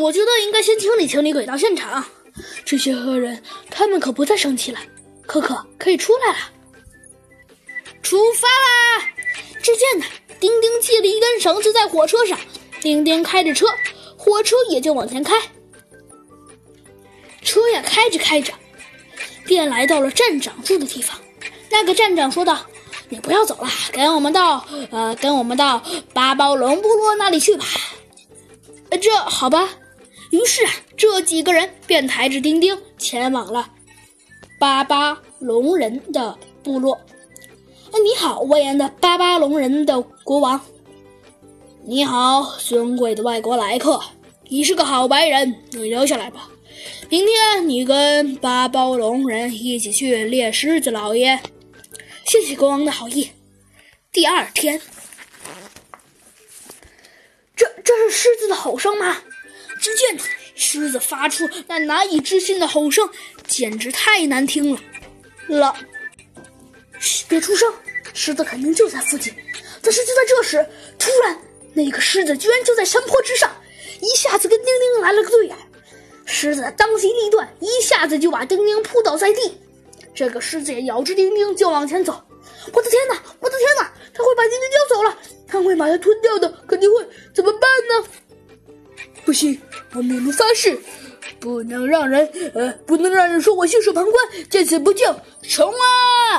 我觉得应该先清理清理轨道现场。这些恶人，他们可不再生气了。可可可以出来了，出发啦！只见呢，丁丁系了一根绳子在火车上，丁丁开着车，火车也就往前开。车呀，开着开着，便来到了站长住的地方。那个站长说道：“你不要走了，跟我们到呃，跟我们到八宝龙部落那里去吧。”，这好吧。于是啊，这几个人便抬着丁丁前往了巴巴龙人的部落。你好，威严的巴巴龙人的国王。你好，尊贵的外国来客。你是个好白人，你留下来吧。明天你跟巴巴龙人一起去猎狮子，老爷。谢谢国王的好意。第二天，这这是狮子的吼声吗？只见狮子发出那难以置信的吼声，简直太难听了。了，嘘，别出声，狮子肯定就在附近。可是就在这时，突然，那个狮子居然就在山坡之上，一下子跟丁丁来了个对眼。狮子当机立断，一下子就把丁丁扑倒在地。这个狮子也咬着丁丁就往前走。我的天哪！我的天哪！他会把丁丁叼走了，他会把它吞掉的，肯定会。怎么办呢？不行，我米露发誓，不能让人呃，不能让人说我袖手旁观，见死不救，冲啊！